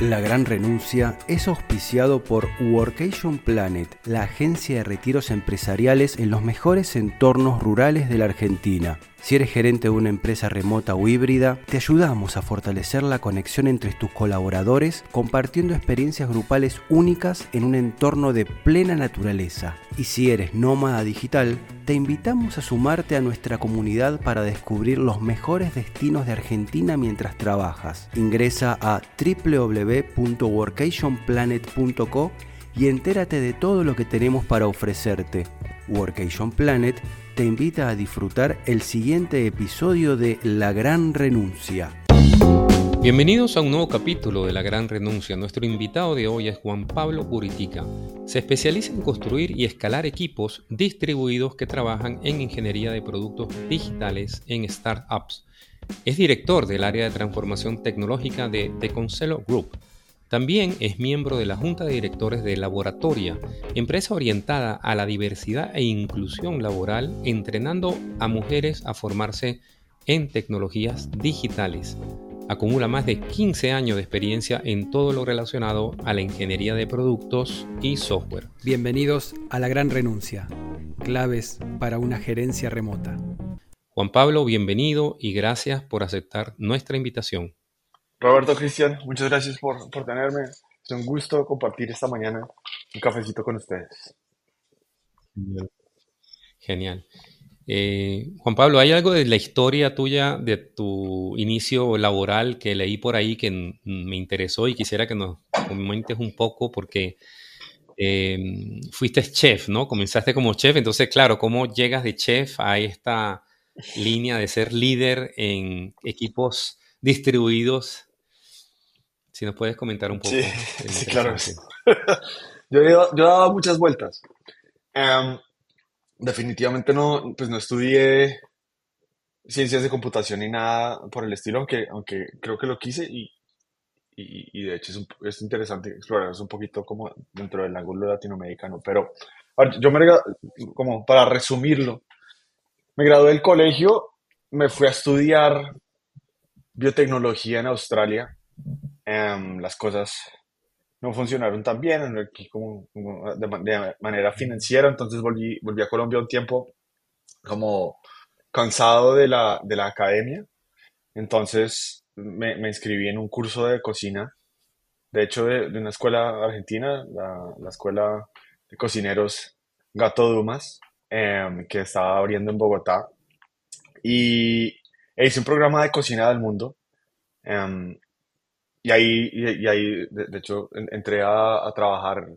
La Gran Renuncia es auspiciado por Workation Planet, la agencia de retiros empresariales en los mejores entornos rurales de la Argentina. Si eres gerente de una empresa remota o híbrida, te ayudamos a fortalecer la conexión entre tus colaboradores compartiendo experiencias grupales únicas en un entorno de plena naturaleza. Y si eres nómada digital, te invitamos a sumarte a nuestra comunidad para descubrir los mejores destinos de Argentina mientras trabajas. Ingresa a www.workationplanet.co y entérate de todo lo que tenemos para ofrecerte. Workation Planet te invita a disfrutar el siguiente episodio de La Gran Renuncia. Bienvenidos a un nuevo capítulo de La Gran Renuncia. Nuestro invitado de hoy es Juan Pablo Puritica. Se especializa en construir y escalar equipos distribuidos que trabajan en ingeniería de productos digitales en startups. Es director del área de transformación tecnológica de The Concelo Group también es miembro de la Junta de Directores de Laboratoria, empresa orientada a la diversidad e inclusión laboral, entrenando a mujeres a formarse en tecnologías digitales. Acumula más de 15 años de experiencia en todo lo relacionado a la ingeniería de productos y software. Bienvenidos a La Gran Renuncia, claves para una gerencia remota. Juan Pablo, bienvenido y gracias por aceptar nuestra invitación. Roberto Cristian, muchas gracias por, por tenerme. Es un gusto compartir esta mañana un cafecito con ustedes. Genial. Eh, Juan Pablo, ¿hay algo de la historia tuya, de tu inicio laboral que leí por ahí que me interesó y quisiera que nos comentes un poco porque eh, fuiste chef, ¿no? Comenzaste como chef, entonces, claro, ¿cómo llegas de chef a esta línea de ser líder en equipos distribuidos si nos puedes comentar un poco. Sí, sí claro. yo, he, yo, he, dado muchas vueltas. Em, definitivamente no, pues no estudié ciencias de computación ni nada por el estilo, aunque, aunque creo que lo quise y, y, y de hecho es, es, interesante explorar eso un poquito como dentro del ángulo latinoamericano. Pero yo me, como para resumirlo, me gradué del colegio, me fui a estudiar biotecnología en Australia Em, las cosas no funcionaron tan bien aquí como, de, manera financiera, entonces volví, volví a Colombia un tiempo como cansado de la, de la academia, entonces me, me, inscribí en un curso de cocina, de hecho de, una escuela argentina, la, la, escuela de cocineros Gato Dumas, em, que estaba abriendo en Bogotá, y e hice un programa de cocina del mundo. Em, y ahí, y, ahí de, hecho, entré a, a, trabajar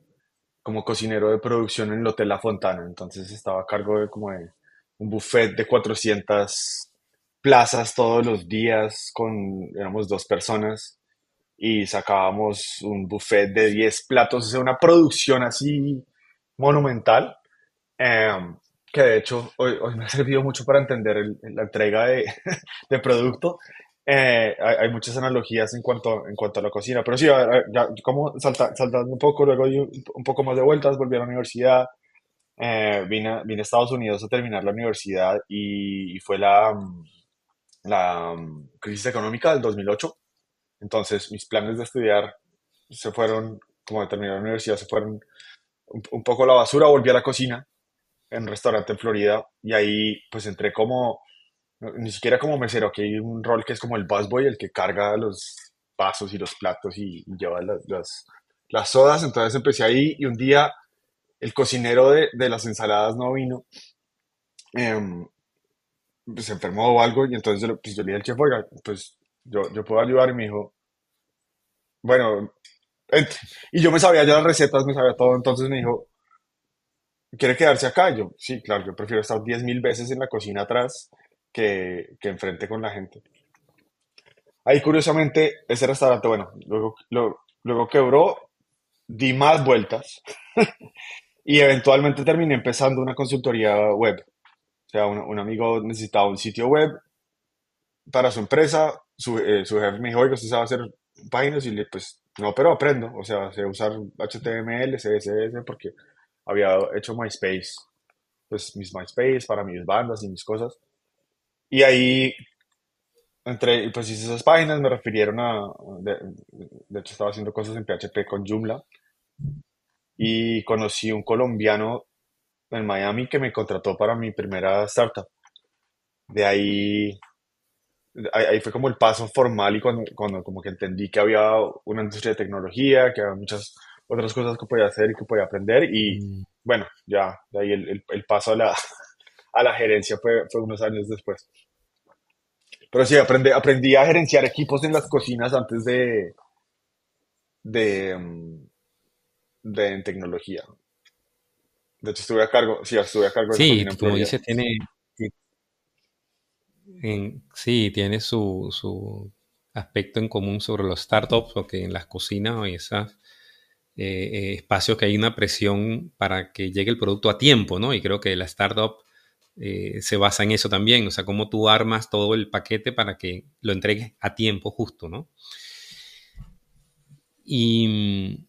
como cocinero de producción en el Hotel La Fontana. Entonces estaba a cargo de como de un buffet de 400 plazas todos los días con, éramos dos personas y sacábamos un buffet de 10 platos, o sea, una producción así monumental, em, que de hecho hoy, hoy, me ha servido mucho para entender la entrega de, de producto eh, hay, muchas analogías en cuanto, en cuanto a la cocina, pero sí, ya, como salta, saltando un poco, luego di un poco más de vueltas, volví a la universidad, eh, vine, vine a Estados Unidos a terminar la universidad y, fue la, la crisis económica del 2008, entonces mis planes de estudiar se fueron, como de terminar la universidad, se fueron un, un poco a la basura, volví a la cocina en un restaurante en Florida y ahí pues entré como ni siquiera como mesero, que hay un rol que es como el busboy, el que carga los vasos y los platos y, lleva las, las, sodas. Entonces empecé ahí y un día el cocinero de, de las ensaladas no vino. Pues se enfermó o algo y entonces yo, pues, yo le dije al chef, oiga, pues yo, yo puedo ayudar y me dijo, bueno, y yo me sabía ya las recetas, me sabía todo, entonces me dijo, ¿quiere quedarse acá? yo, sí, claro, yo prefiero estar 10.000 veces en la cocina atrás que, que enfrente con la gente. Ahí curiosamente, ese restaurante, bueno, luego, luego, quebró, di más vueltas y eventualmente terminé empezando una consultoría web. O sea, un, amigo necesitaba un sitio web para su empresa, su, eh, su jefe me dijo, oiga, usted sabe hacer páginas y le, pues, no, pero aprendo, o sea, sé usar HTML, CSS, porque había hecho MySpace, pues mis MySpace para mis bandas y mis cosas. Y ahí entre, pues hice esas páginas, me refirieron a, de, de, hecho estaba haciendo cosas en PHP con Joomla y conocí un colombiano en Miami que me contrató para mi primera startup. De ahí, ahí, fue como el paso formal y cuando, cuando como que entendí que había una industria de tecnología, que había muchas otras cosas que podía hacer y que podía aprender y mm. bueno, ya, de ahí el, el, paso a la, a la gerencia fue, fue unos años después. Pero sí, aprendí, aprendí a gerenciar equipos en las cocinas antes de, de, mm, de tecnología. De hecho, estuve a cargo, sí, estuve a cargo de Sí, como dices, tiene, sí, tiene su, su, aspecto en común sobre los startups, porque en las cocinas y esos eh, eh, espacios que hay una presión para que llegue el producto a tiempo, ¿no? Y creo que la startup eh, se basa en eso también, o sea, cómo tú armas todo el paquete para que lo entregues a tiempo justo, ¿no? Y mm,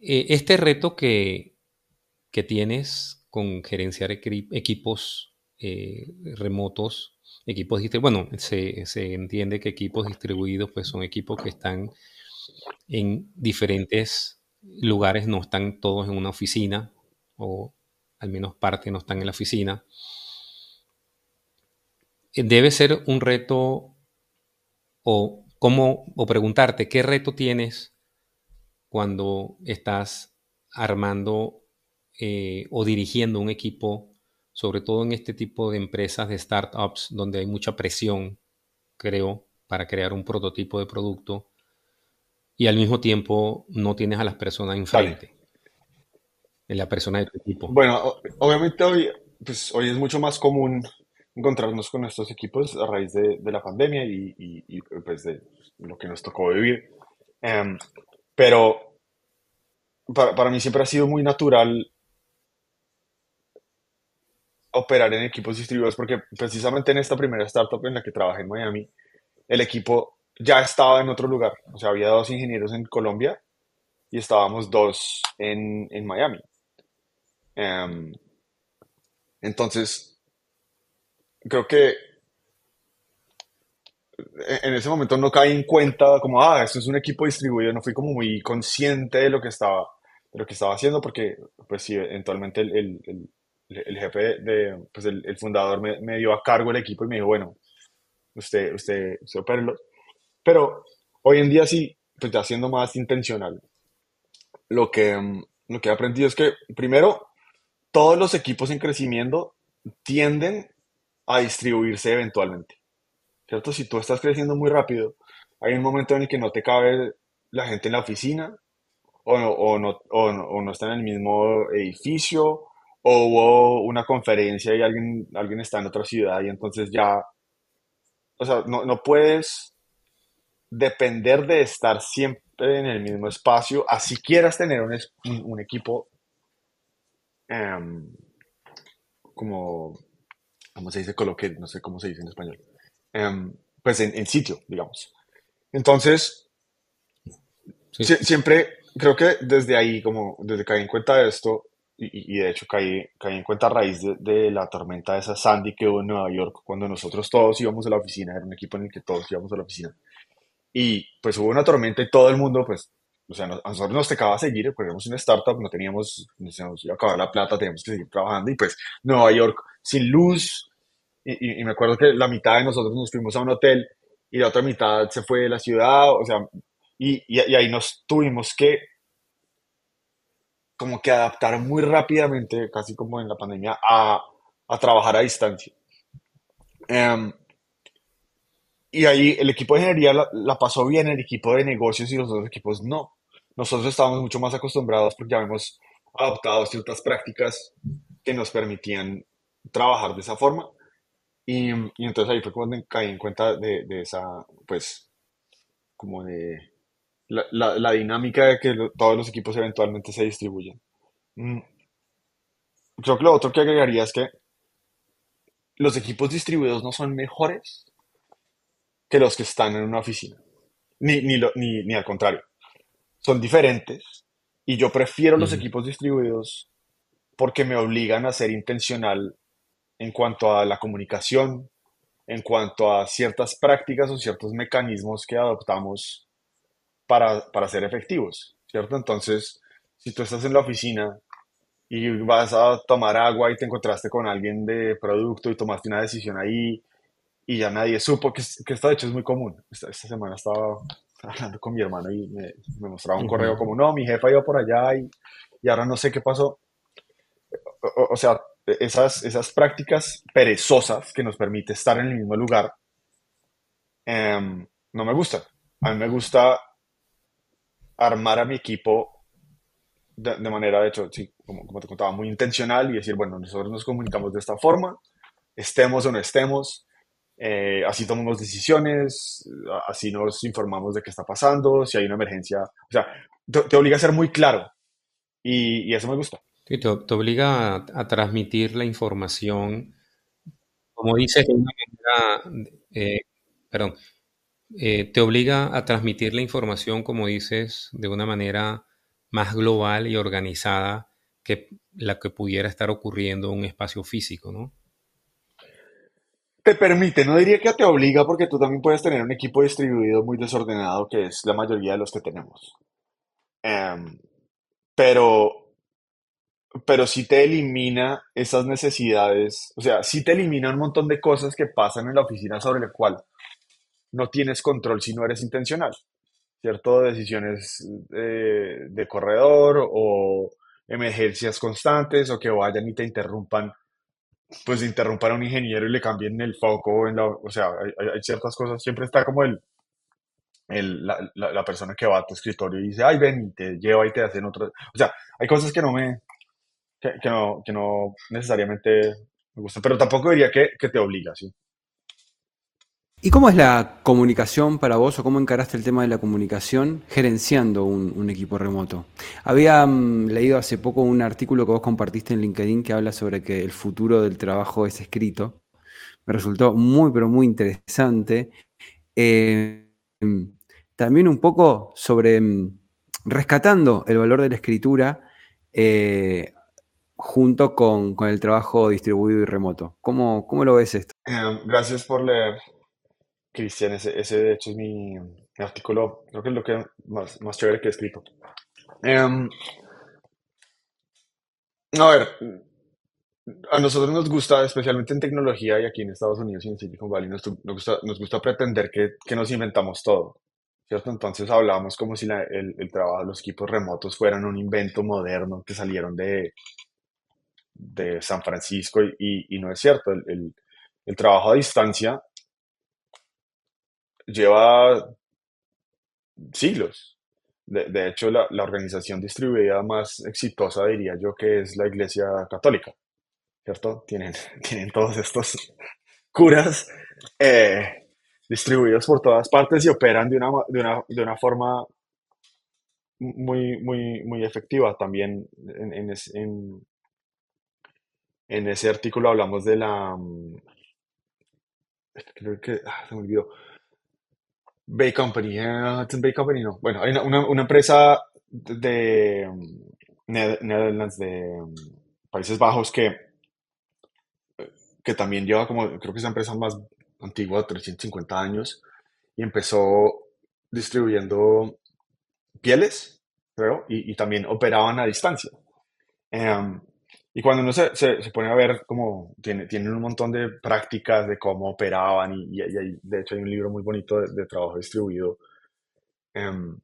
eh, este reto que, tienes con gerenciar equipos eh, remotos, equipos bueno, se, se, entiende que equipos distribuidos pues son equipos que están en diferentes lugares, no están todos en una oficina, o al menos parte no están en la oficina debe ser un reto o cómo o preguntarte qué reto tienes cuando estás armando eh, o dirigiendo un equipo, sobre todo en este tipo de empresas de startups donde hay mucha presión, creo, para crear un prototipo de producto y al mismo tiempo no tienes a las personas enfrente. En la persona de tu equipo. Bueno, obviamente hoy, pues, hoy es mucho más común encontrarnos con estos equipos a raíz de, de la pandemia y, y, pues de lo que nos tocó vivir. Em, pero para, para, mí siempre ha sido muy natural operar en equipos distribuidos porque precisamente en esta primera startup en la que trabajé en Miami, el equipo ya estaba en otro lugar. O sea, había dos ingenieros en Colombia y estábamos dos en, en Miami. Um, entonces, creo que en ese momento no caí en cuenta como, ah, esto es un equipo distribuido, no fui como muy consciente de lo que estaba, de lo que estaba haciendo, porque pues sí, eventualmente el, el, el, jefe, de, pues el, fundador me, me, dio a cargo el equipo y me dijo, bueno, usted, usted, usted opérelo. Pero hoy en día sí, pues ya siendo más intencional, lo que, lo que he aprendido es que primero, todos los equipos en crecimiento tienden a distribuirse eventualmente. ¿Cierto? Si tú estás creciendo muy rápido, hay un momento en el que no te cabe la gente en la oficina, o no, o no, o no, está en el mismo edificio, o hubo una conferencia y alguien, alguien está en otra ciudad y entonces ya, o sea, no, no puedes depender de estar siempre en el mismo espacio, así quieras tener un, un, equipo em, como ¿cómo se dice? Coloque, no sé cómo se dice en español, em, pues en, sitio, digamos. Entonces, siempre creo que desde ahí, como desde que caí en cuenta de esto, y, de hecho caí, caí, en cuenta a raíz de, la tormenta de esa Sandy que hubo en Nueva York, cuando nosotros todos íbamos a la oficina, era un equipo en el que todos íbamos a la oficina, y pues hubo una tormenta y todo el mundo, pues, o sea, a nosotros nos tocaba seguir, porque éramos una startup, no teníamos, nos iba a acabar la plata, teníamos que seguir trabajando, y pues Nueva York sin luz, y, me acuerdo que la mitad de nosotros nos fuimos a un hotel y la otra mitad se fue de la ciudad, o sea, y, y, ahí nos tuvimos que como que adaptar muy rápidamente, casi como en la pandemia, a, a trabajar a distancia. Em, y ahí el equipo de ingeniería la, la, pasó bien, el equipo de negocios y los otros equipos no. Nosotros estábamos mucho más acostumbrados porque ya hemos adoptado ciertas prácticas que nos permitían trabajar de esa forma. Y, y, entonces ahí fue cuando caí en cuenta de, de esa, pues, como de la, la, dinámica de que todos los equipos eventualmente se distribuyen. Mm. Creo que lo otro que agregaría es que los equipos distribuidos no son mejores que los que están en una oficina, ni, ni, ni, ni al contrario, son diferentes y yo prefiero los equipos distribuidos porque me obligan a ser intencional en cuanto a la comunicación, en cuanto a ciertas prácticas o ciertos mecanismos que adoptamos para, para ser efectivos, ¿cierto? Entonces, si tú estás en la oficina y vas a tomar agua y te encontraste con alguien de producto y tomaste una decisión ahí y ya nadie supo que, que esto de hecho es muy común. Esta, esta semana estaba hablando con mi hermano y me, me mostraba un correo como, no, mi jefa iba por allá y, y ahora no sé qué pasó. O, o, sea, esas, esas prácticas perezosas que nos permite estar en el mismo lugar, eh, no me gustan. A mí me gusta armar a mi equipo de, de manera, de hecho, sí, como, como, te contaba, muy intencional y decir, bueno, nosotros nos comunicamos de esta forma, estemos o no estemos, eh, así tomamos decisiones, así nos informamos de qué está pasando, si hay una emergencia, o sea, te, te obliga a ser muy claro y, y eso me gusta. Sí, te, obliga a, transmitir la información, como dices, de una manera, eh, perdón, eh, te obliga a transmitir la información, como dices, de una manera más global y organizada que la que pudiera estar ocurriendo en un espacio físico, ¿no? Te permite, no diría que te obliga porque tú también puedes tener un equipo distribuido muy desordenado, que es la mayoría de los que tenemos. Um, pero, pero sí te elimina esas necesidades, o sea, sí te elimina un montón de cosas que pasan en la oficina sobre el cual no tienes control si no eres intencional. ¿cierto? Decisiones eh, de corredor o emergencias constantes o que vayan y te interrumpan, pues interrumpan a un ingeniero y le cambien el foco, en la, o sea, hay, hay ciertas cosas, siempre está como el, el la, la, la, persona que va a tu escritorio y dice, ay, ven, y te lleva y te hacen otro, o sea, hay cosas que no me, que, no, que no necesariamente me gustan, pero tampoco diría que, que te obliga, ¿sí? ¿Y cómo es la comunicación para vos o cómo encaraste el tema de la comunicación gerenciando un, un equipo remoto? Había um, leído hace poco un artículo que vos compartiste en LinkedIn que habla sobre que el futuro del trabajo es escrito. Me resultó muy, pero muy interesante. Eh, también un poco sobre um, rescatando el valor de la escritura eh, junto con, con, el trabajo distribuido y remoto. ¿Cómo, cómo lo ves esto? Um, gracias por leer Cristian, ese, ese, de hecho es mi, mi, artículo, creo que es lo que más, más chévere que he escrito. Um, a ver, a nosotros nos gusta, especialmente en tecnología y aquí en Estados Unidos y en Silicon Valley, nos, nos, gusta, nos gusta pretender que, que, nos inventamos todo, ¿cierto? Entonces hablamos como si la, el, el, trabajo los equipos remotos fueran un invento moderno que salieron de, de San Francisco y, no es cierto. El, el, trabajo a distancia lleva siglos. De, de hecho, la, la, organización distribuida más exitosa diría yo que es la Iglesia Católica, ¿cierto? Tienen, tienen todos estos curas eh, distribuidos por todas partes y operan de una, de una, de una forma muy, muy, muy efectiva. También en, en ese artículo hablamos de la... Mm, creo que... Ah, se me olvidó Bay Company, uh, Bay Company no. Bueno, hay una, una, empresa de Netherlands, de um, Países Bajos, que, que también lleva como, creo que es la empresa más antigua, 350 años, y empezó distribuyendo pieles, creo, y, y también operaban a distancia. Um, y cuando uno se, se, pone a ver como tiene, tienen un montón de prácticas de cómo operaban y, y, de hecho hay un libro muy bonito de, trabajo distribuido um,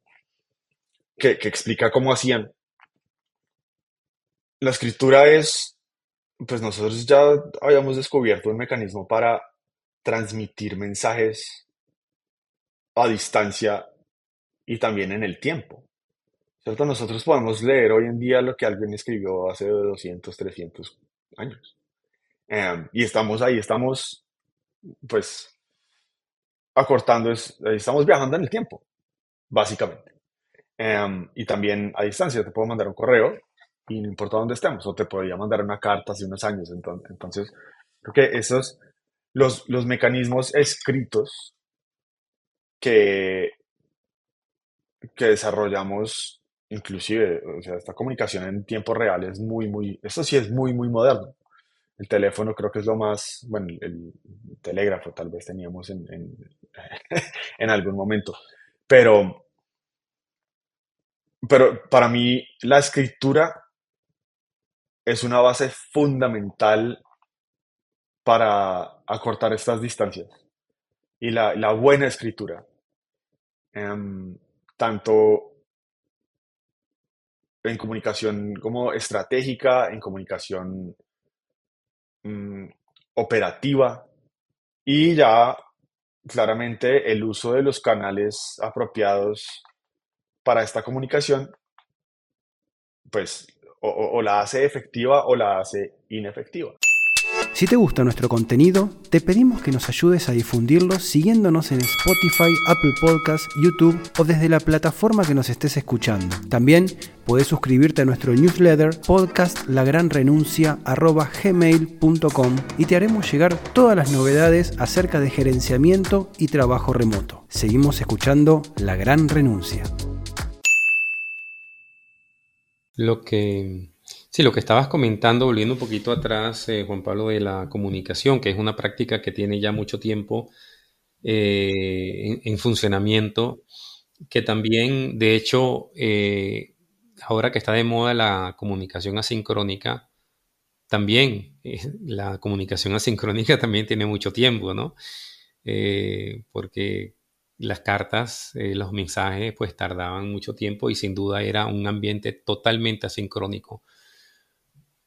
que, que, explica cómo hacían. La escritura es, pues nosotros ya habíamos descubierto un mecanismo para transmitir mensajes a distancia y también en el tiempo. ¿Cierto? Nosotros podemos leer hoy en día lo que alguien escribió hace 200, 300 años. Um, y estamos ahí, estamos, pues, acortando, es, estamos viajando en el tiempo, básicamente. Um, y también a distancia, te puedo mandar un correo y no importa dónde estemos, o te podría mandar una carta hace unos años. Entonces, entonces creo que esos, los, los mecanismos escritos que, que desarrollamos inclusive, o sea, esta comunicación en tiempo real es muy, muy, esto sí es muy, muy moderno. El teléfono creo que es lo más, bueno, el, telégrafo tal vez teníamos en, en, algún momento, pero, pero para mí la escritura es una base fundamental para acortar estas distancias. Y la, la buena escritura, em, tanto en comunicación como estratégica, en comunicación mm, operativa y ya claramente el uso de los canales apropiados para esta comunicación, pues o, la hace efectiva o la hace inefectiva. Si te gusta nuestro contenido, te pedimos que nos ayudes a difundirlo siguiéndonos en Spotify, Apple Podcasts, YouTube o desde la plataforma que nos estés escuchando. También puedes suscribirte a nuestro newsletter podcastlagranrenuncia.gmail.com y te haremos llegar todas las novedades acerca de gerenciamiento y trabajo remoto. Seguimos escuchando La Gran Renuncia. Lo que Sí, lo que estabas comentando, volviendo un poquito atrás, eh, Juan Pablo, de la comunicación, que es una práctica que tiene ya mucho tiempo eh, en, funcionamiento, que también, de hecho, eh, ahora que está de moda la comunicación asincrónica, también la comunicación asincrónica también tiene mucho tiempo, ¿no? porque las cartas, los mensajes, pues tardaban mucho tiempo y sin duda era un ambiente totalmente asincrónico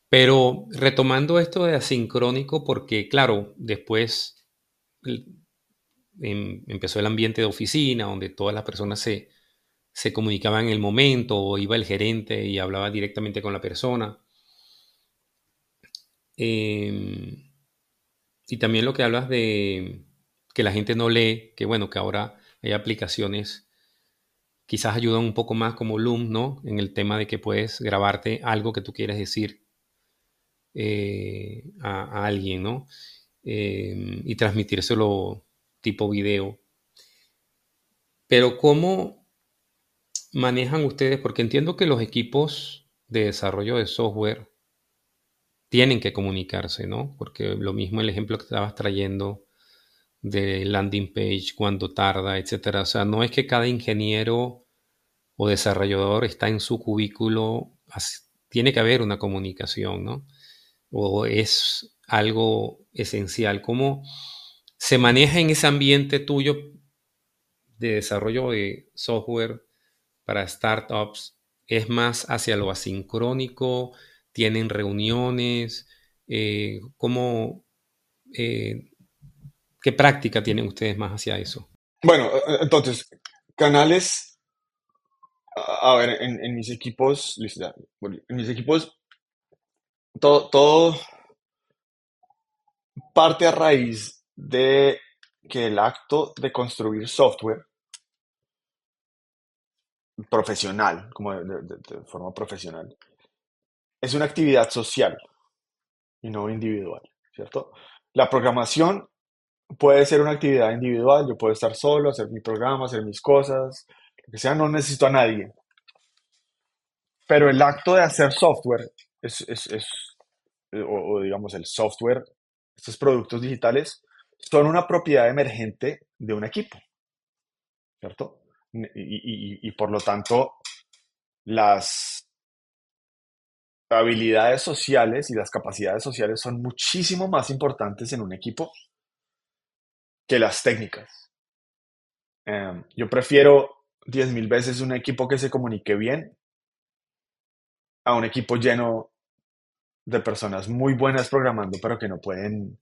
pero retomando esto de asincrónico, porque claro, después em, empezó el ambiente de oficina, donde todas las personas se, comunicaban en el momento, o iba el gerente y hablaba directamente con la persona. Em, y también lo que hablas de que la gente no lee, que bueno, que ahora hay aplicaciones quizás ayudan un poco más como Loom, ¿no? En el tema de que puedes grabarte algo que tú quieres decir eh, a, alguien, ¿no? Eh, y transmitírselo tipo video. Pero ¿cómo manejan ustedes? Porque entiendo que los equipos de desarrollo de software tienen que comunicarse, ¿no? Porque lo mismo el ejemplo que estabas trayendo de landing page, cuando tarda, etcétera. O sea, no es que cada ingeniero o desarrollador está en su cubículo, tiene que haber una comunicación, ¿no? O es algo esencial? ¿Cómo se maneja en ese ambiente tuyo de desarrollo de software para startups? ¿Es más hacia lo asincrónico? ¿Tienen reuniones? Eh, ¿Cómo, eh, ¿Qué práctica tienen ustedes más hacia eso? Bueno, e, e, entonces, canales, a, ver, en, mis equipos, en mis equipos todo, parte a raíz de que el acto de construir software profesional, como de, forma profesional, es una actividad social y no individual, ¿cierto? La programación puede ser una actividad individual, yo puedo estar solo, hacer mi programa, hacer mis cosas, lo que sea, no necesito a nadie. Pero el acto de hacer software es, eh, o, digamos el software, estos productos digitales, son una propiedad emergente de un equipo, ¿cierto? Y, y, por lo tanto, las habilidades sociales y las capacidades sociales son muchísimo más importantes en un equipo que las técnicas. Em, yo prefiero 10.000 veces un equipo que se comunique bien a un equipo lleno de personas muy buenas programando, pero que no pueden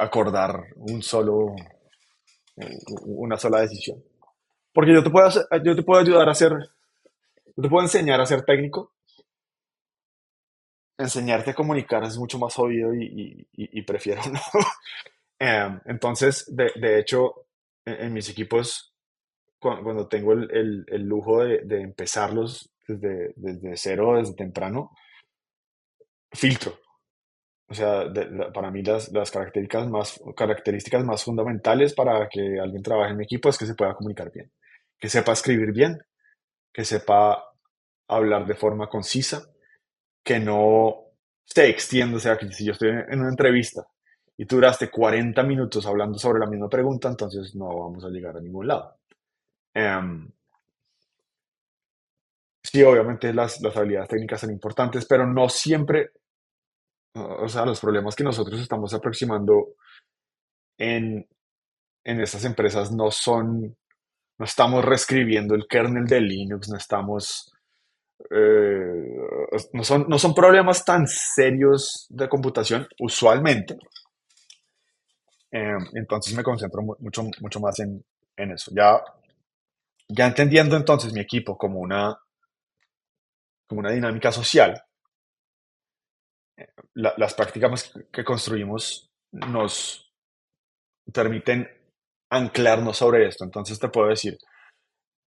acordar un solo, una sola decisión. Porque yo te puedo, yo te puedo ayudar a ser, yo te puedo enseñar a ser técnico. Enseñarte a comunicar es mucho más obvio y, prefiero no. Em, entonces, de, hecho, en, mis equipos, cuando, tengo el, lujo de, empezarlos desde, desde cero, desde temprano, filtro. O sea, para mí las, características, más, características más fundamentales para que alguien trabaje en mi equipo es que se pueda comunicar bien, que sepa escribir bien, que sepa hablar de forma concisa, que no se extiende, o sea, que si yo estoy en una entrevista y tú duraste 40 minutos hablando sobre la misma pregunta, entonces no vamos a llegar a ningún lado. Em, sí, obviamente las, las habilidades técnicas son importantes, pero no siempre, o sea, los problemas que nosotros estamos aproximando en, en estas empresas no son, no estamos reescribiendo el kernel de Linux, no estamos, eh, no, son, no son problemas tan serios de computación usualmente. Em, entonces me concentro mucho, mucho más en, en eso. Ya, ya entendiendo entonces mi equipo como una, como una dinámica social, las prácticas que construimos nos permiten anclarnos sobre esto. Entonces te puedo decir,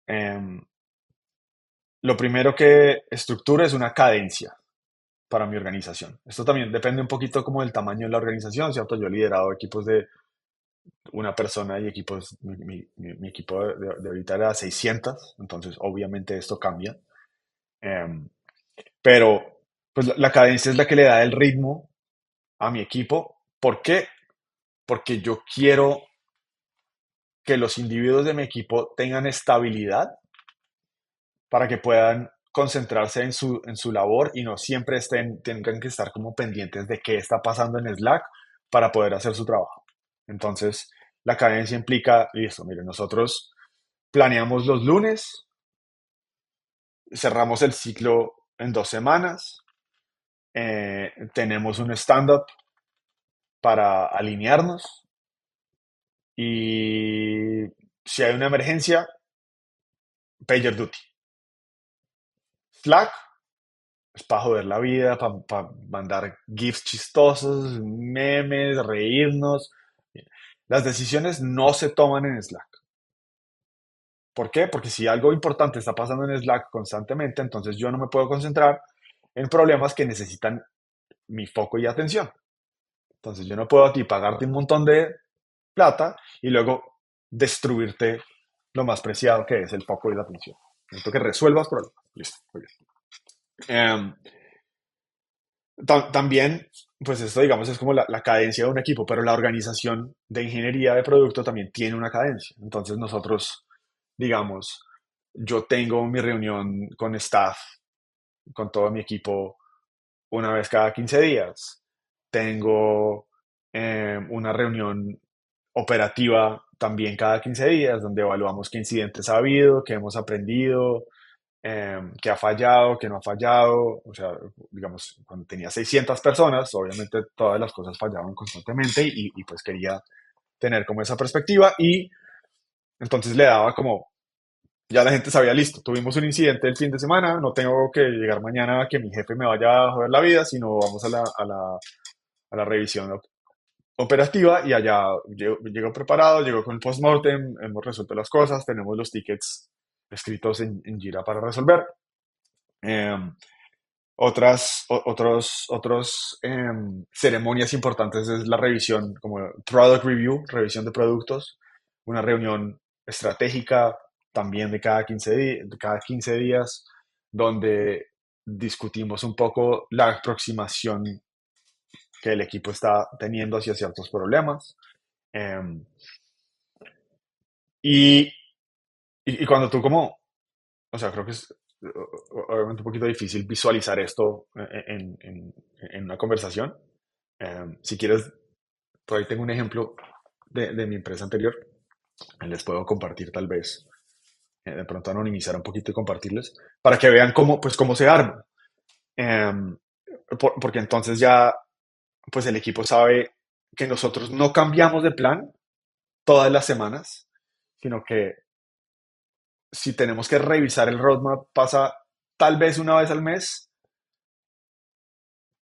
em, lo primero que estructura es una cadencia para mi organización. Esto también depende un poquito como del tamaño de la organización, ¿cierto? Yo he liderado equipos de una persona y equipos, mi, equipo de, ahorita era 600, entonces obviamente esto cambia. Em, pero pues la, cadencia es la que le da el ritmo a mi equipo. ¿Por qué? Porque yo quiero que los individuos de mi equipo tengan estabilidad para que puedan concentrarse en su, en su labor y no siempre estén, tengan que estar como pendientes de qué está pasando en Slack para poder hacer su trabajo. Entonces, la cadencia implica, listo, mire, nosotros planeamos los lunes, cerramos el ciclo en dos semanas, eh, tenemos un stand-up para alinearnos y si hay una emergencia, pager duty. Slack es para joder la vida, para, mandar gifs chistosos, memes, reírnos. Las decisiones no se toman en Slack. ¿Por qué? Porque si algo importante está pasando en Slack constantemente, entonces yo no me puedo concentrar en problemas que necesitan mi foco y atención. Entonces yo no puedo a ti pagarte un montón de plata y luego destruirte lo más preciado que es el foco y la atención. Necesito que resuelvas problemas. Listo, muy bien. Em, también, pues esto digamos es como la, la, cadencia de un equipo, pero la organización de ingeniería de producto también tiene una cadencia. Entonces nosotros, digamos, yo tengo mi reunión con staff, con todo mi equipo, una vez cada 15 días. Tengo em, una reunión operativa también cada 15 días, donde evaluamos qué incidentes ha habido, qué hemos aprendido, eh, qué ha fallado, qué no ha fallado. O sea, digamos, cuando tenía 600 personas, obviamente todas las cosas fallaban constantemente y, y pues quería tener como esa perspectiva y entonces le daba como, ya la gente sabía, listo, tuvimos un incidente el fin de semana, no tengo que llegar mañana a que mi jefe me vaya a joder la vida, sino vamos a la, a la, a la revisión operativa y allá llego, preparado, llego con el postmortem, hemos resuelto las cosas, tenemos los tickets escritos en, en Jira para resolver. Em, otras otros, otros em, ceremonias importantes es la revisión, como product review, revisión de productos, una reunión estratégica también de cada 15, de cada 15 días, donde discutimos un poco la aproximación que el equipo está teniendo hacia ciertos problemas. Em, y, y, cuando tú como, o sea, creo que es obviamente un poquito difícil visualizar esto en, en, en una conversación. Em, si quieres, por ahí tengo un ejemplo de, de, mi empresa anterior. Les puedo compartir tal vez, eh, de pronto anonimizar un poquito y compartirles, para que vean cómo, pues, cómo se arma. Em, porque entonces ya pues el equipo sabe que nosotros no cambiamos de plan todas las semanas, sino que si tenemos que revisar el roadmap, pasa tal vez una vez al mes.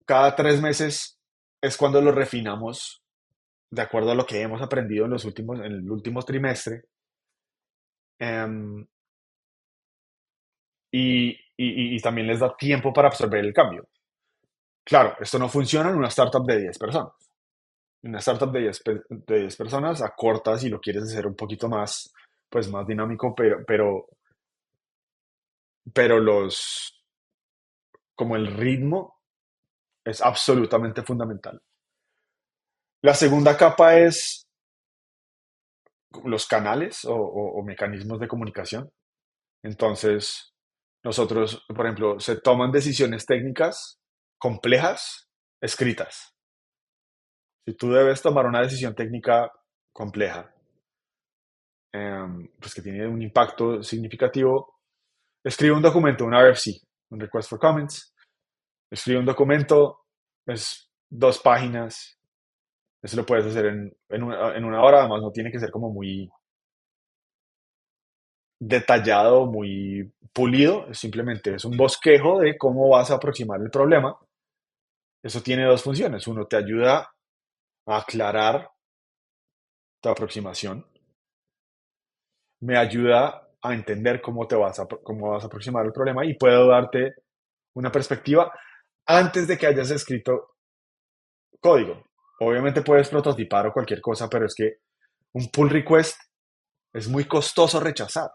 Cada tres meses es cuando lo refinamos de acuerdo a lo que hemos aprendido en, los últimos, en el último trimestre. Em, y, y, también les da tiempo para absorber el cambio. Claro, esto no funciona en una startup de 10 personas. En una startup de 10, de 10 personas acortas y lo quieres hacer un poquito más, pues más dinámico, pero, pero, pero los, como el ritmo es absolutamente fundamental. La segunda capa es los canales o, mecanismos de comunicación. Entonces, nosotros, por ejemplo, se toman decisiones técnicas complejas escritas. Si tú debes tomar una decisión técnica compleja, em, pues que tiene un impacto significativo, escribe un documento, un RFC, un Request for Comments, escribe un documento, es dos páginas, eso lo puedes hacer en, en, una, en una hora, además no tiene que ser como muy detallado, muy pulido, simplemente es un bosquejo de cómo vas a aproximar el problema. Eso tiene dos funciones. Uno, te ayuda a aclarar tu aproximación. Me ayuda a entender cómo te vas a, cómo vas a aproximar el problema y puedo darte una perspectiva antes de que hayas escrito código. Obviamente puedes prototipar o cualquier cosa, pero es que un pull request es muy costoso rechazar.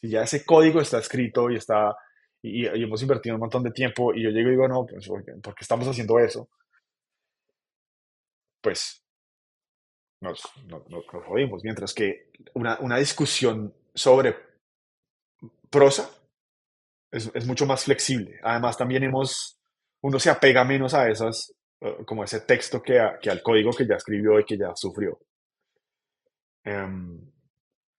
Si ya ese código está escrito y está y, hemos invertido un montón de tiempo y yo llego y digo, no, pues, ¿por qué estamos haciendo eso? Pues nos, nos, jodimos. Mientras que una, una, discusión sobre prosa es, es, mucho más flexible. Además, también hemos, uno se apega menos a esas, como ese texto que, que al código que ya escribió y que ya sufrió. Um,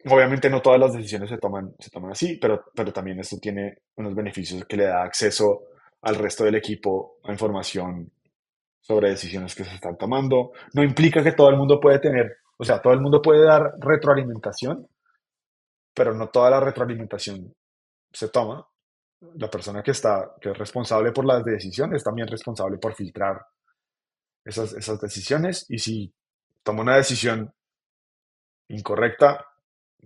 Obviamente no todas las decisiones se toman, se toman así, pero, pero también esto tiene unos beneficios que le da acceso al resto del equipo a información sobre decisiones que se están tomando. No implica que todo el mundo puede tener, o sea, todo el mundo puede dar retroalimentación, pero no toda la retroalimentación se toma. La persona que está, que es responsable por las decisiones, es también responsable por filtrar esas, esas decisiones y si toma una decisión incorrecta,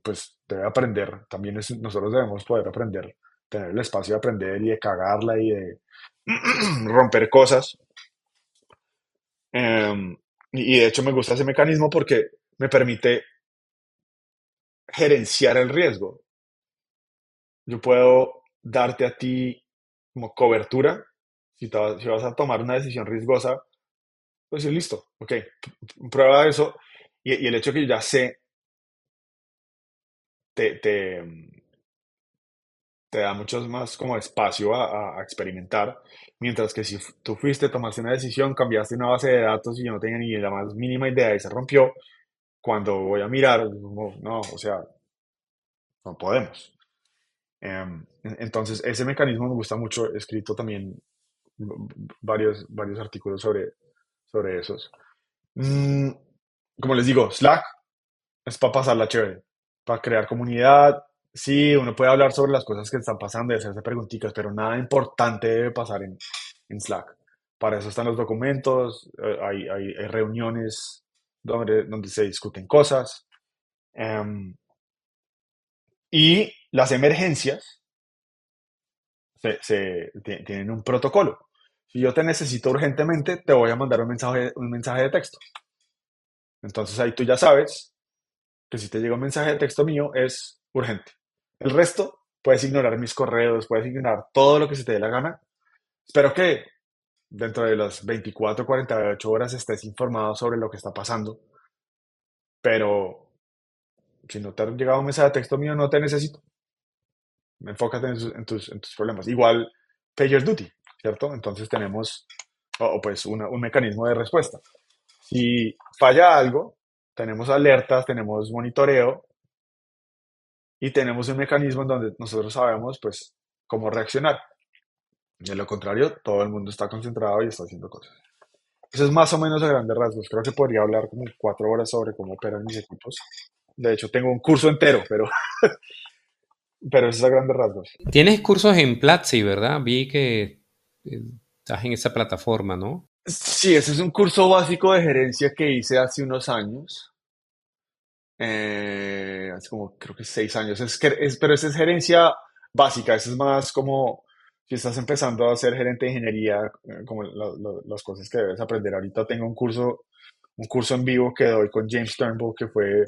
pues debe aprender. También nosotros debemos poder aprender, tener el espacio de aprender y de cagarla y de romper cosas. Em, y de hecho me gusta ese mecanismo porque me permite gerenciar el riesgo. Yo puedo darte a ti como cobertura. Si, si vas a tomar una decisión riesgosa, pues sí, listo, ok, prueba eso. Y, y el hecho que yo ya sé te, te, da mucho más como espacio a, experimentar, mientras que si tú fuiste, tomaste una decisión, cambiaste una base de datos y yo no tenía ni la más mínima idea y se rompió, cuando voy a mirar, no, o sea, no podemos. Em, entonces, ese mecanismo me gusta mucho, he escrito también varios, varios artículos sobre, sobre esos. Mm, como les digo, Slack es para pasarla chévere para crear comunidad. Sí, uno puede hablar sobre las cosas que están pasando y hacerse preguntitas, pero nada importante debe pasar en, en Slack. Para eso están los documentos, eh, hay, hay, reuniones donde, donde se discuten cosas. Em, y las emergencias se, se, tienen un protocolo. Si yo te necesito urgentemente, te voy a mandar un mensaje, un mensaje de texto. Entonces ahí tú ya sabes que si te llega un mensaje de texto mío es urgente. El resto, puedes ignorar mis correos, puedes ignorar todo lo que se te dé la gana. Espero que dentro de las 24, 48 horas estés informado sobre lo que está pasando. Pero si no te ha llegado un mensaje de texto mío, no te necesito. Enfócate en, tus, en tus, problemas. Igual, PagerDuty, ¿cierto? Entonces tenemos, o, pues, un mecanismo de respuesta. Si falla algo, tenemos alertas, tenemos monitoreo y tenemos un mecanismo en donde nosotros sabemos pues cómo reaccionar. De lo contrario, todo el mundo está concentrado y está haciendo cosas. Eso es más o menos a grandes rasgos. Creo que podría hablar como cuatro horas sobre cómo operan mis equipos. De hecho, tengo un curso entero, pero, pero eso es a grandes rasgos. Tienes cursos en Platzi, ¿verdad? Vi que estás en esa plataforma, ¿no? Sí, ese es un curso básico de gerencia que hice hace unos años. Eh, hace como creo que seis años. Es, es, pero esa es gerencia básica. Eso es más como si estás empezando a ser gerente de ingeniería, eh, como las cosas que debes aprender. Ahorita tengo un curso, un curso en vivo que doy con James Turnbull, que fue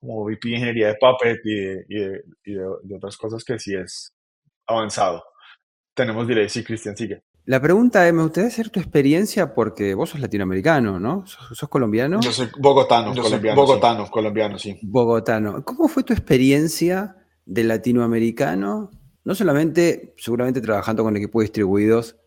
como VP de ingeniería de Puppet y de, y de, otras cosas que sí es avanzado. Tenemos delay, sí, Cristian, sigue. La pregunta es, me gustaría hacer tu experiencia porque vos sos latinoamericano, ¿no? ¿Sos, colombiano? Yo soy bogotano, colombiano. Bogotano, sí. colombiano, sí. Bogotano. ¿Cómo fue tu experiencia de latinoamericano? No solamente, seguramente trabajando con equipos distribuidos,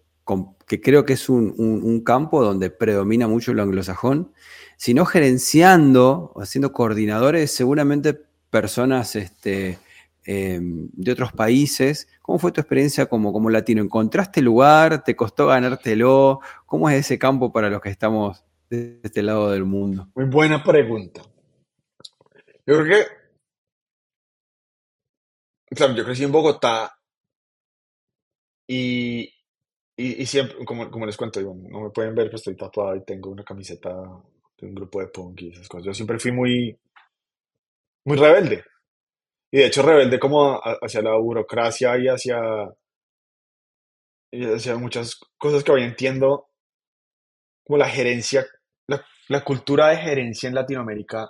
que creo que es un, un, campo donde predomina mucho el anglosajón, sino gerenciando, haciendo coordinadores, seguramente personas este, eh, de otros países. ¿Cómo fue tu experiencia como, como latino? ¿Encontraste lugar? ¿Te costó ganártelo? ¿Cómo es ese campo para los que estamos de este lado del mundo? Muy buena pregunta. Yo creo que, claro, yo crecí en Bogotá y, y, siempre, como, les cuento, no me pueden ver, pero estoy tatuado y tengo una camiseta de un grupo de punk y esas cosas. Yo siempre fui muy, muy rebelde. Y de hecho rebelde como hacia la burocracia y hacia, muchas cosas que hoy entiendo, como la gerencia, la, la cultura de gerencia en Latinoamérica,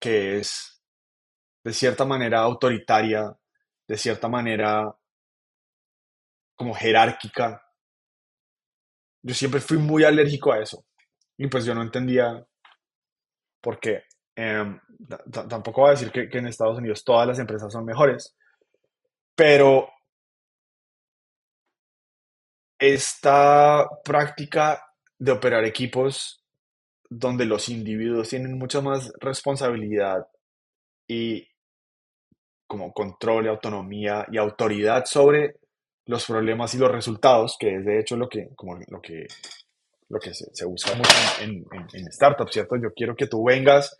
que es de cierta manera autoritaria, de cierta manera como jerárquica. Yo siempre fui muy alérgico a eso. Y pues yo no entendía por qué. Em, tampoco voy a decir que, en Estados Unidos todas las empresas son mejores, pero esta práctica de operar equipos donde los individuos tienen mucha más responsabilidad y como control autonomía y autoridad sobre los problemas y los resultados, que es de hecho lo que, como lo que, lo que se, usa mucho en, en startups, ¿cierto? Yo quiero que tú vengas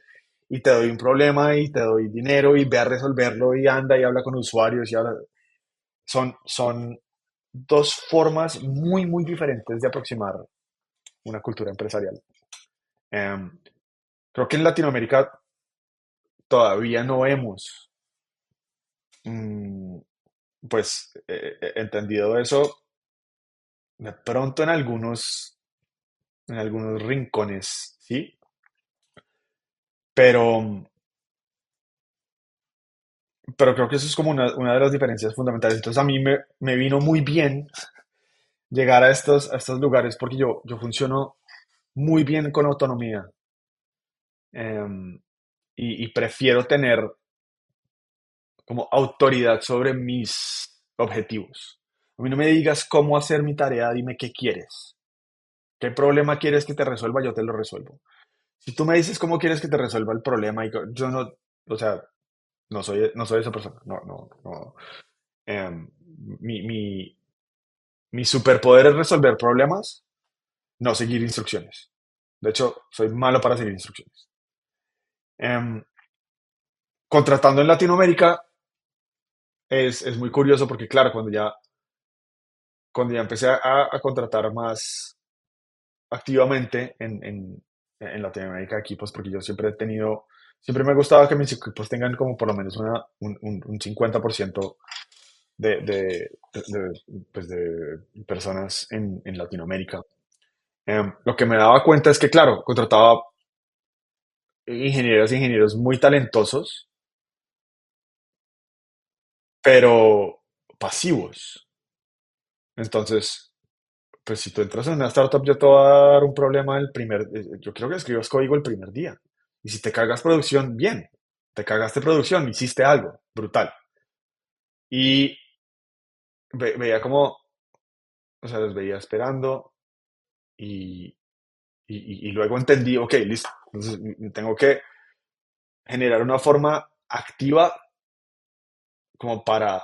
y te doy un problema y te doy dinero y ve a resolverlo y anda y habla con usuarios y habla. Son, son dos formas muy, muy diferentes de aproximar una cultura empresarial. Em, creo que en Latinoamérica todavía no hemos mm, pues eh, eh, entendido eso de pronto en algunos en algunos rincones sí pero, pero creo que eso es como una, de las diferencias fundamentales. Entonces a mí me, me, vino muy bien llegar a estos, a estos lugares porque yo, yo funciono muy bien con autonomía em, y, y prefiero tener como autoridad sobre mis objetivos. A mí no me digas cómo hacer mi tarea, dime qué quieres. ¿Qué problema quieres que te resuelva? Yo te lo resuelvo. Si tú me dices cómo quieres que te resuelva el problema, y yo no, o sea, no soy, no soy esa persona. No, no, no. Em, mi, mi, mi superpoder es resolver problemas, no seguir instrucciones. De hecho, soy malo para seguir instrucciones. Em, contratando en Latinoamérica es, es, muy curioso porque, claro, cuando ya, cuando ya empecé a, contratar más activamente en, en, en Latinoamérica equipos, porque yo siempre he tenido, siempre me ha que mis equipos tengan como por lo menos una, un, un, 50% de, de, pues de, personas en, en Latinoamérica. Em, lo que me daba cuenta es que, claro, contrataba ingenieros ingenieros muy talentosos, pero pasivos. Entonces, pues si tú entras en una startup, yo te voy a dar un problema el primer, eh, yo quiero que escribas código el primer día. Y si te cagas producción, bien, te cagaste producción, hiciste algo brutal. Y veía como, o sea, los veía esperando y, y, luego entendí, ok, listo, entonces tengo que generar una forma activa como para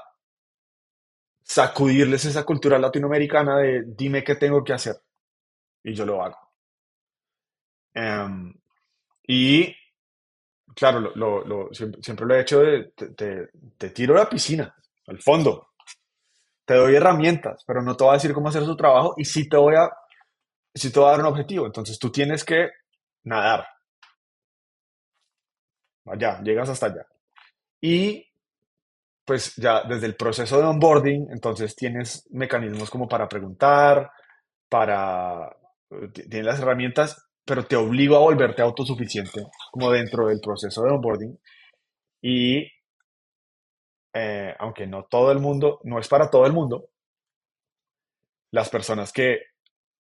sacudirles esa cultura latinoamericana de dime qué tengo que hacer y yo lo hago. Em, y claro, lo, siempre, lo he hecho te, tiro a la piscina, al fondo. Te doy herramientas, pero no te voy a decir cómo hacer su trabajo y sí te voy a, sí te voy a dar un objetivo. Entonces tú tienes que nadar. Allá, llegas hasta allá. Y pues ya desde el proceso de onboarding, entonces tienes mecanismos como para preguntar, para, eh, tienes las herramientas, pero te obligo a volverte autosuficiente como dentro del proceso de onboarding. Y eh, aunque no todo el mundo, no es para todo el mundo, las personas que,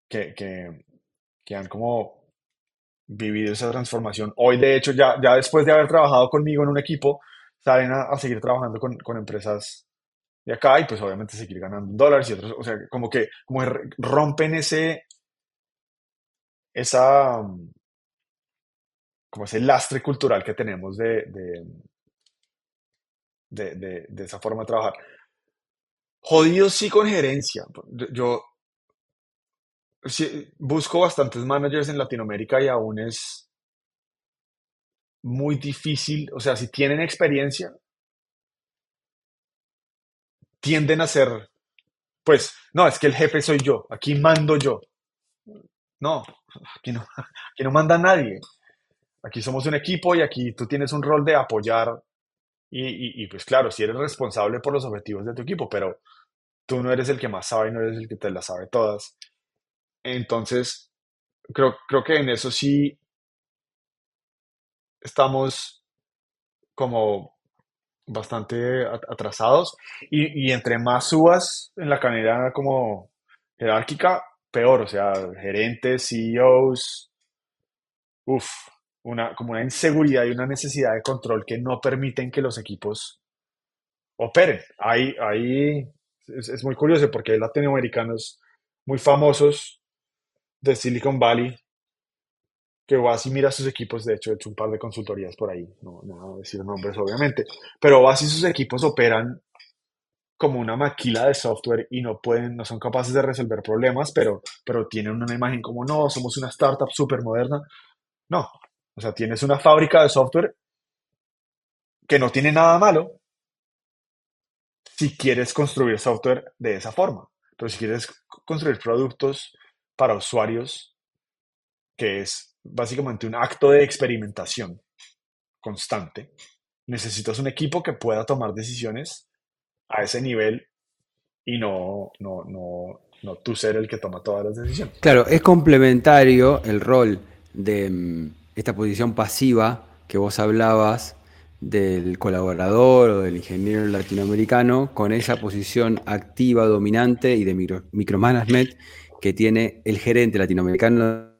que, que, han como vivido esa transformación, hoy de hecho ya, ya después de haber trabajado conmigo en un equipo, salen a, seguir trabajando con, con, empresas de acá y pues obviamente seguir ganando dólares y otros, o sea, como que como rompen ese, esa, como ese lastre cultural que tenemos de, de, de, esa forma de trabajar. Jodido sí con gerencia. Yo busco bastantes managers en Latinoamérica y aún es muy difícil. O sea, si tienen experiencia, tienden a ser, pues, no, es que el jefe soy yo, aquí mando yo. No, aquí no, aquí no manda nadie. Aquí somos un equipo y aquí tú tienes un rol de apoyar y, pues claro, si eres responsable por los objetivos de tu equipo, pero tú no eres el que más sabe no eres el que te las sabe todas. Entonces, creo, creo que en eso sí estamos como bastante atrasados y, y entre más subas en la cadena como jerárquica, peor, o sea, gerentes, CEOs, uff, una, como una inseguridad y una necesidad de control que no permiten que los equipos operen. Ahí, ahí es, muy curioso porque hay latinoamericanos muy famosos de Silicon Valley que vas y mira sus equipos, de hecho he hecho un par de consultorías por ahí, no, no voy a decir nombres obviamente, pero vas y sus equipos operan como una maquila de software y no pueden, no son capaces de resolver problemas, pero, pero tienen una imagen como, no, somos una startup súper moderna. No, o sea, tienes una fábrica de software que no tiene nada malo si quieres construir software de esa forma. Pero si quieres construir productos para usuarios, que es básicamente un acto de experimentación constante, necesitas un equipo que pueda tomar decisiones a ese nivel y no, no, no, no tú ser el que toma todas las decisiones. Claro, es complementario el rol de mm, esta posición pasiva que vos hablabas del colaborador o del ingeniero latinoamericano con esa posición activa, dominante y de micromanagement que tiene el gerente latinoamericano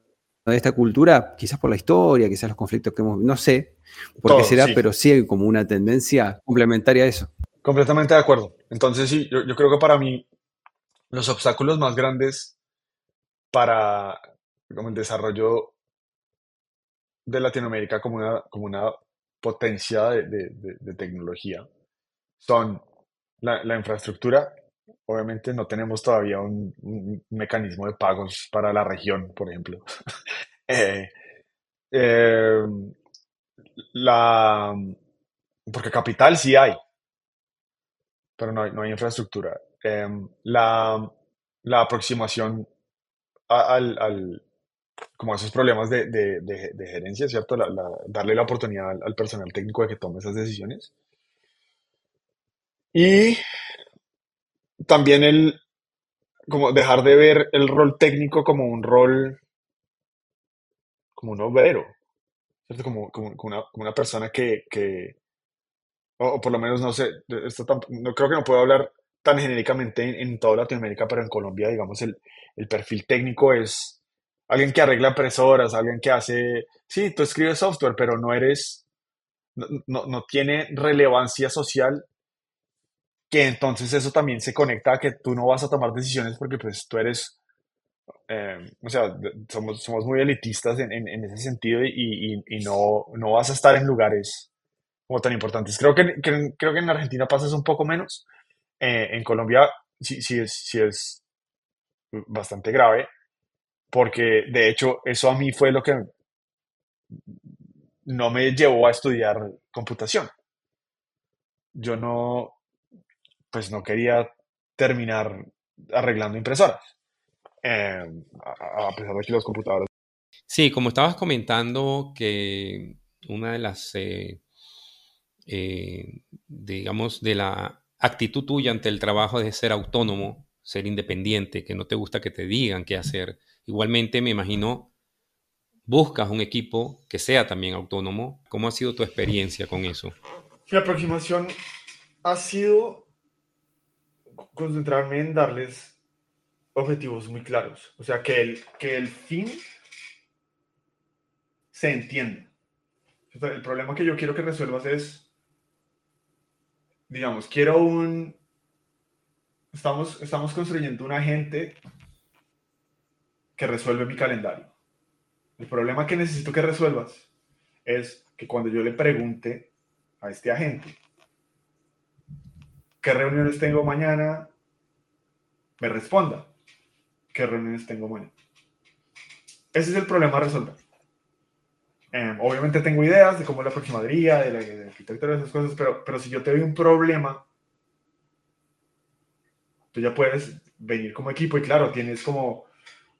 de esta cultura, quizás por la historia, quizás los conflictos que hemos, no sé por qué será, pero sí hay como una tendencia complementaria a eso. Completamente de acuerdo. Entonces sí, yo, yo creo que para mí los obstáculos más grandes para como el desarrollo de Latinoamérica como una, como una potencia de, de, tecnología son la, la, infraestructura. Obviamente no tenemos todavía un, mecanismo de pagos para la región, por ejemplo. Eh, eh, la, porque capital sí hay, pero no hay, no hay infraestructura. Em, la, la, aproximación al, al, como a esos problemas de, de, de, gerencia, ¿cierto? darle la oportunidad al, personal técnico de que tome esas decisiones. Y también el, como dejar de ver el rol técnico como un rol, como un obrero. Como, como, una, como una, persona que, que o, por lo menos no sé, no creo que no puedo hablar tan genéricamente en, en, toda Latinoamérica, pero en Colombia, digamos, el, el perfil técnico es alguien que arregla impresoras, alguien que hace, sí, tú escribes software, pero no eres, no, no, tiene relevancia social, que entonces eso también se conecta a que tú no vas a tomar decisiones porque pues tú eres, eh, o sea, somos, somos muy elitistas en, en, ese sentido y, y, no, no vas a estar en lugares como tan importantes. Creo que, creo que en Argentina pasa eso un poco menos. Eh, en Colombia sí, sí, es, sí es bastante grave porque de hecho eso a mí fue lo que no me llevó a estudiar computación. Yo no, pues no quería terminar arreglando impresoras, em, a, pesar de que los computadores. Sí, como estabas comentando que una de las, eh, eh, digamos, de la actitud tuya ante el trabajo es ser autónomo, ser independiente, que no te gusta que te digan qué hacer. Igualmente, me imagino, buscas un equipo que sea también autónomo. ¿Cómo ha sido tu experiencia con eso? Mi aproximación ha sido concentrarme en darles objetivos muy claros. O sea, que el, que el fin se entienda. El problema que yo quiero que resuelvas es, digamos, quiero un... Estamos, estamos construyendo un agente que resuelve mi calendario. El problema que necesito que resuelvas es que cuando yo le pregunte a este agente qué reuniones tengo mañana, me responda qué reuniones tengo mañana. Ese es el problema a resolver. Em, obviamente tengo ideas de cómo es la aproximaría, de la, de arquitectura, de esas cosas, pero, pero si yo te doy un problema, tú ya puedes venir como equipo y claro, tienes como,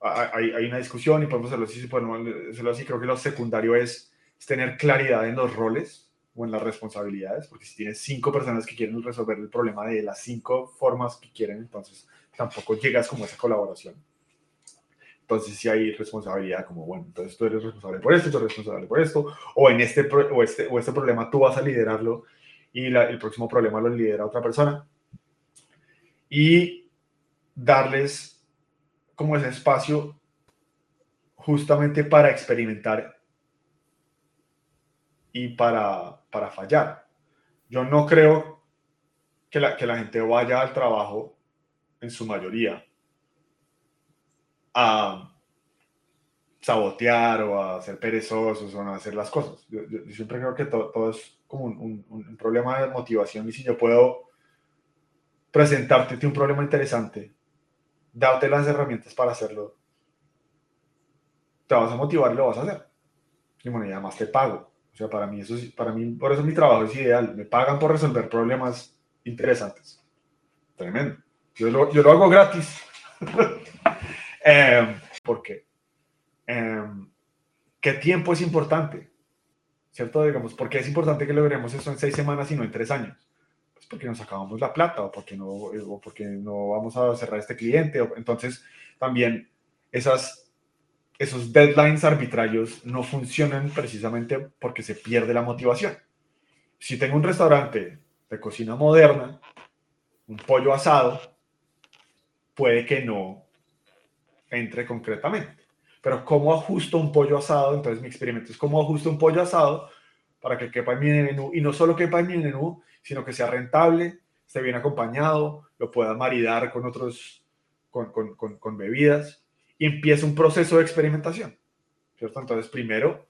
hay, hay una discusión y podemos hacerlo así, podemos hacerlo así, creo que lo secundario es, es tener claridad en los roles o en las responsabilidades, porque si tienes cinco personas que quieren resolver el problema de las cinco formas que quieren, entonces tampoco llegas como a esa colaboración. Entonces si hay responsabilidad como, bueno, entonces tú eres responsable por esto, tú eres responsable por esto, o en este, o este, o este problema tú vas a liderarlo y el próximo problema lo lidera otra persona. Y darles como ese espacio justamente para experimentar y para, para fallar. Yo no creo que la, que la gente vaya al trabajo en su mayoría a sabotear o a ser perezosos o a hacer las cosas. Yo, siempre creo que todo, es como un, un, problema de motivación y si yo puedo presentarte un problema interesante, darte las herramientas para hacerlo, te vas a motivar y lo vas a hacer. Y bueno, y además te pago. O sea, para mí, eso, para mí, por eso mi trabajo es ideal. Me pagan por resolver problemas interesantes. Tremendo. Yo lo, yo lo hago gratis. eh, ¿Por qué? Em, ¿Qué tiempo es importante? ¿Cierto? Digamos, ¿por qué es importante que logremos eso en seis semanas y no en tres años? Pues porque nos acabamos la plata o porque no, o porque no vamos a cerrar este cliente. Entonces, también esas, esos deadlines arbitrarios no funcionan precisamente porque se pierde la motivación. Si tengo un restaurante de cocina moderna, un pollo asado, puede que no entre concretamente. Pero ¿cómo ajusto un pollo asado? Entonces mi experimento es cómo ajusto un pollo asado para que quepa en mi menú y no solo quepa en mi menú, sino que sea rentable, esté bien acompañado, lo pueda maridar con otros, con, con, con, bebidas y empieza un proceso de experimentación. ¿cierto? Entonces primero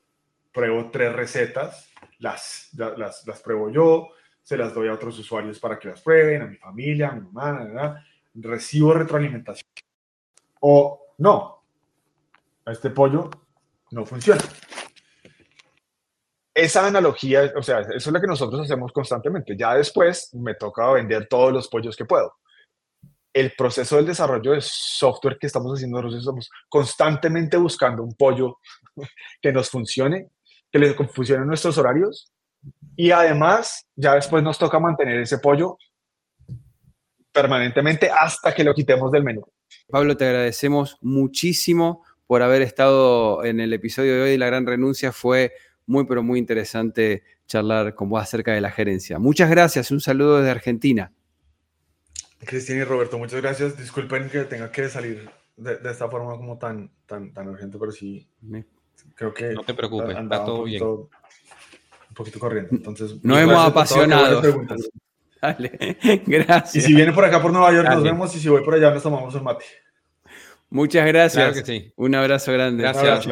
pruebo tres recetas, las, las, las pruebo yo, se las doy a otros usuarios para que las prueben, a mi familia, a mi mamá, recibo retroalimentación. O no, este pollo no funciona. Esa analogía, o sea, eso es lo que nosotros hacemos constantemente. Ya después me toca vender todos los pollos que puedo. El proceso del desarrollo de software que estamos haciendo nosotros estamos constantemente buscando un pollo que nos funcione, que le funcione nuestros horarios y además ya después nos toca mantener ese pollo permanentemente hasta que lo quitemos del menú. Pablo, te agradecemos muchísimo por haber estado en el episodio de hoy La Gran Renuncia. Fue muy, pero muy interesante charlar con vos acerca de la gerencia. Muchas gracias. Un saludo desde Argentina. Cristina y Roberto, muchas gracias. Disculpen que tenga que salir de, esta forma como tan, tan, tan urgente, pero sí, creo que... No te preocupes, está todo bien. Un poquito corriente. Entonces, no hemos apasionado. gracias. Y si viene por acá por Nueva York, nos vemos. Y si voy por allá, nos tomamos un mate. Muchas gracias. Un abrazo grande. Gracias.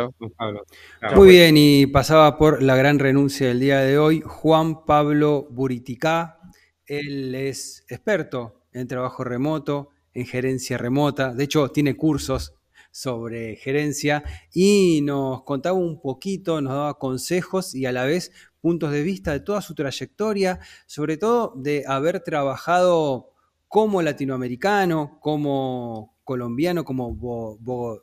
Muy bien, y pasaba por la gran renuncia del día de hoy, Juan Pablo Buriticá. Él es experto en trabajo remoto, en gerencia remota. De hecho, tiene cursos sobre gerencia y nos contaba un poquito, nos daba consejos y a la vez puntos de vista de toda su trayectoria, sobre todo de haber trabajado como latinoamericano, como colombiano, como,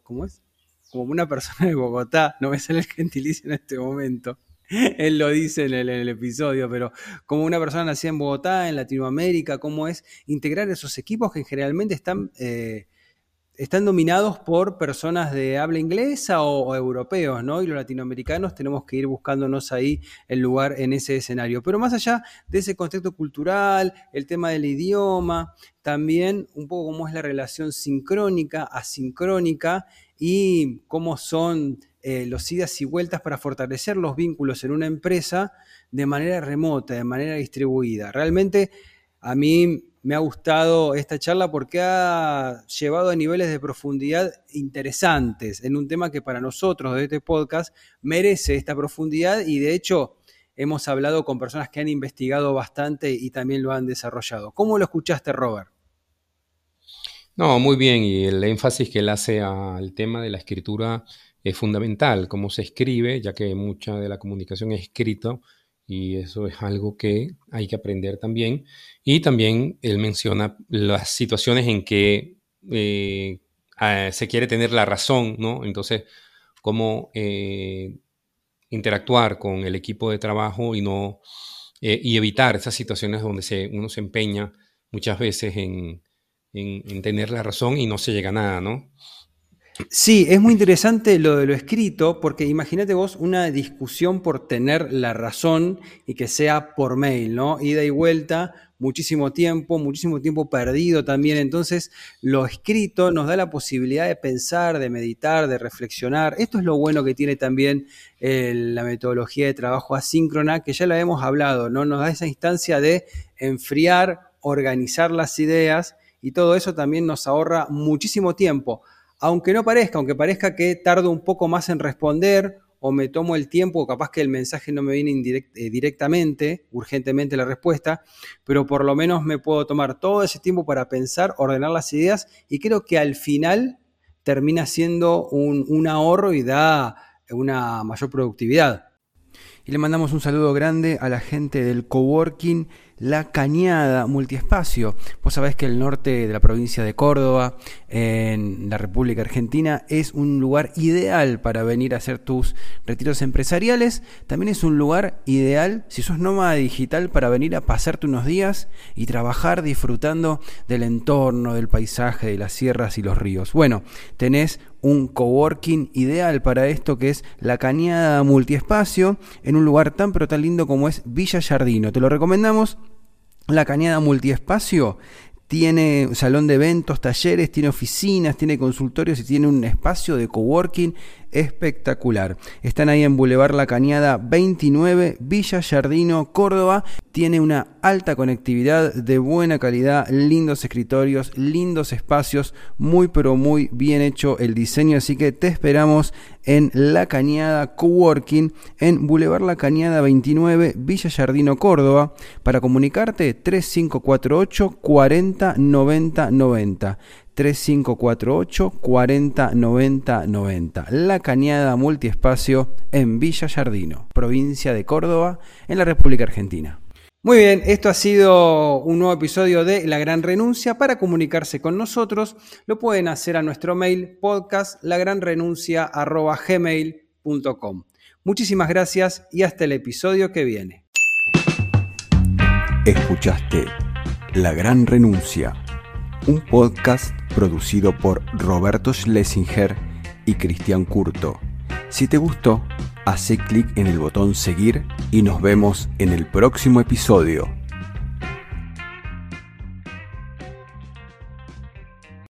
¿cómo es? como una persona de Bogotá, no me sale el gentilicio en este momento, él lo dice en el, episodio, pero como una persona nacida en Bogotá, en Latinoamérica, cómo es integrar esos equipos que generalmente están... Eh, están dominados por personas de habla inglesa o, europeos, ¿no? Y los latinoamericanos tenemos que ir buscándonos ahí el lugar en ese escenario. Pero más allá de ese contexto cultural, el tema del idioma, también un poco cómo es la relación sincrónica, asincrónica y cómo son eh, los idas y vueltas para fortalecer los vínculos en una empresa de manera remota, de manera distribuida. Realmente a mí me ha gustado esta charla porque ha llevado a niveles de profundidad interesantes en un tema que para nosotros de este podcast merece esta profundidad y de hecho hemos hablado con personas que han investigado bastante y también lo han desarrollado. ¿Cómo lo escuchaste, Robert? No, muy bien, y el énfasis que él hace al tema de la escritura es fundamental, cómo se escribe, ya que mucha de la comunicación es escrito y eso es algo que hay que aprender también. Y también él menciona las situaciones en que eh, se quiere tener la razón, ¿no? Entonces, cómo eh, interactuar con el equipo de trabajo y no eh, y evitar esas situaciones donde se, uno se empeña muchas veces en, en, tener la razón y no se llega a nada, ¿no? Sí, es muy interesante lo de lo escrito, porque imagínate vos una discusión por tener la razón y que sea por mail, ¿no? Ida y vuelta, muchísimo tiempo, muchísimo tiempo perdido también. Entonces, lo escrito nos da la posibilidad de pensar, de meditar, de reflexionar. Esto es lo bueno que tiene también eh, la metodología de trabajo asíncrona, que ya lo hemos hablado, ¿no? Nos da esa instancia de enfriar, organizar las ideas y todo eso también nos ahorra muchísimo tiempo aunque no parezca, aunque parezca que tardo un poco más en responder o me tomo el tiempo, capaz que el mensaje no me viene eh, directamente, urgentemente la respuesta, pero por lo menos me puedo tomar todo ese tiempo para pensar, ordenar las ideas y creo que al final termina siendo un, un ahorro y da una mayor productividad. Y le mandamos un saludo grande a la gente del coworking la Cañada Multiespacio. Vos sabés que el norte de la provincia de Córdoba, en la República Argentina, es un lugar ideal para venir a hacer tus retiros empresariales. También es un lugar ideal si sos nómada digital para venir a pasarte unos días y trabajar disfrutando del entorno, del paisaje, de las sierras y los ríos. Bueno, tenés un coworking ideal para esto que es la Cañada Multiespacio en un lugar tan pero tan lindo como es Villa Jardino. Te lo recomendamos la Cañada Multiespacio tiene salón de eventos, talleres, tiene oficinas, tiene consultorios y tiene un espacio de coworking espectacular. Están ahí en Boulevard La Cañada 29, Villa Jardino, Córdoba. Tiene una alta conectividad de buena calidad, lindos escritorios, lindos espacios, muy pero muy bien hecho el diseño, así que te esperamos en La Cañada Coworking en Boulevard La Cañada 29, Villa Jardino, Córdoba. Para comunicarte 3548 40 90 90. 3548 40 90 90. La Cañada Multiespacio en Villa Jardino, provincia de Córdoba, en la República Argentina. Muy bien, esto ha sido un nuevo episodio de La Gran Renuncia. Para comunicarse con nosotros, lo pueden hacer a nuestro mail podcast lagranrenuncia.gmail.com. Muchísimas gracias y hasta el episodio que viene. Escuchaste La Gran Renuncia un podcast producido por Roberto Schlesinger y Cristian Curto. Si te gustó, hace clic en el botón seguir y nos vemos en el próximo episodio.